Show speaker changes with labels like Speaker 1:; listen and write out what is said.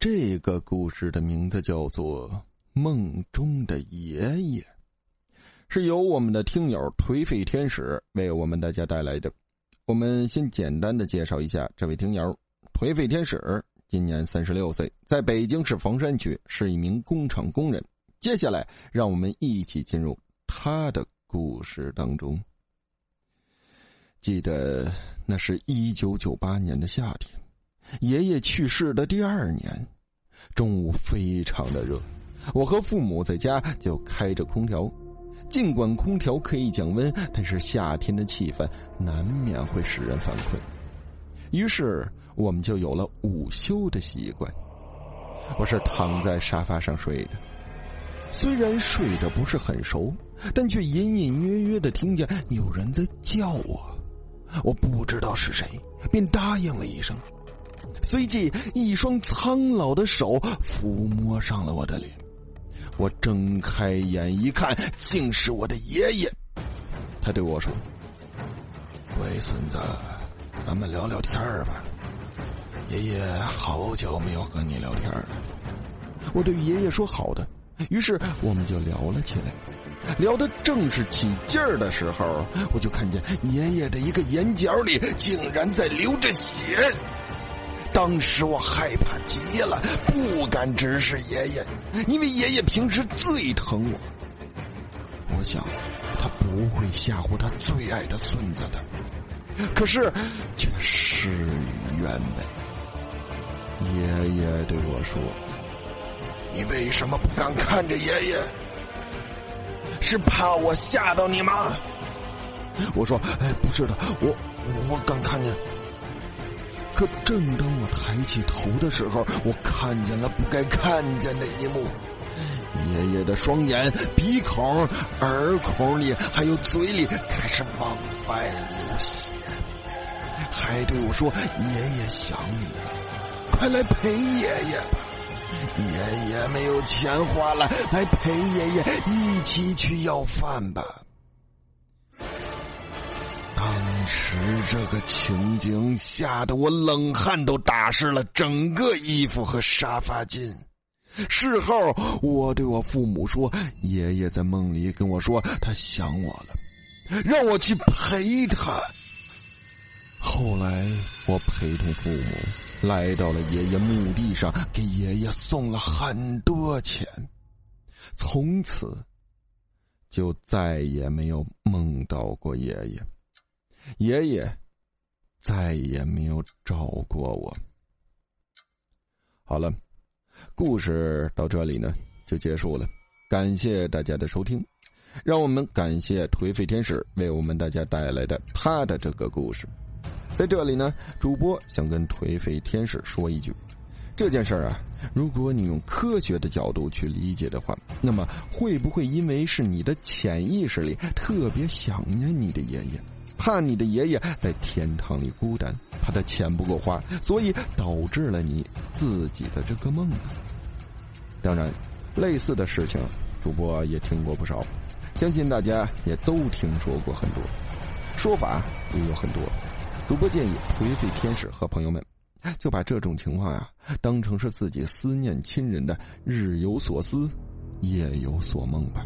Speaker 1: 这个故事的名字叫做《梦中的爷爷》，是由我们的听友颓废天使为我们大家带来的。我们先简单的介绍一下这位听友：颓废天使，今年三十六岁，在北京市房山区，是一名工厂工人。接下来，让我们一起进入他的故事当中。记得那是一九九八年的夏天。爷爷去世的第二年，中午非常的热，我和父母在家就开着空调。尽管空调可以降温，但是夏天的气氛难免会使人犯困。于是我们就有了午休的习惯。我是躺在沙发上睡的，虽然睡得不是很熟，但却隐隐约约的听见有人在叫我。我不知道是谁，便答应了一声。随即，一双苍老的手抚摸上了我的脸。我睁开眼一看，竟是我的爷爷。他对我说：“乖孙子，咱们聊聊天儿吧。爷爷好久没有和你聊天了。”我对爷爷说：“好的。”于是我们就聊了起来。聊得正是起劲儿的时候，我就看见爷爷的一个眼角里竟然在流着血。当时我害怕极了，不敢直视爷爷，因为爷爷平时最疼我。我想，他不会吓唬他最爱的孙子的，可是却事与愿违。爷爷对我说：“你为什么不敢看着爷爷？是怕我吓到你吗？”我说：“哎，不是的，我我刚看见。”可正当我抬起头的时候，我看见了不该看见的一幕：爷爷的双眼、鼻孔、耳孔里还有嘴里开始往外流血，还对我说：“爷爷想你了，快来陪爷爷吧！爷爷没有钱花了，来陪爷爷一起去要饭吧。”时这个情景吓得我冷汗都打湿了整个衣服和沙发巾。事后我对我父母说：“爷爷在梦里跟我说他想我了，让我去陪他。”后来我陪同父母来到了爷爷墓地上，给爷爷送了很多钱。从此就再也没有梦到过爷爷。爷爷再也没有找过我。好了，故事到这里呢就结束了，感谢大家的收听，让我们感谢颓废天使为我们大家带来的他的这个故事。在这里呢，主播想跟颓废天使说一句：这件事儿啊，如果你用科学的角度去理解的话，那么会不会因为是你的潜意识里特别想念你的爷爷？怕你的爷爷在天堂里孤单，怕他钱不够花，所以导致了你自己的这个梦呢。当然，类似的事情，主播也听过不少，相信大家也都听说过很多，说法也有很多。主播建议颓废天使和朋友们，就把这种情况呀当成是自己思念亲人的日有所思，夜有所梦吧。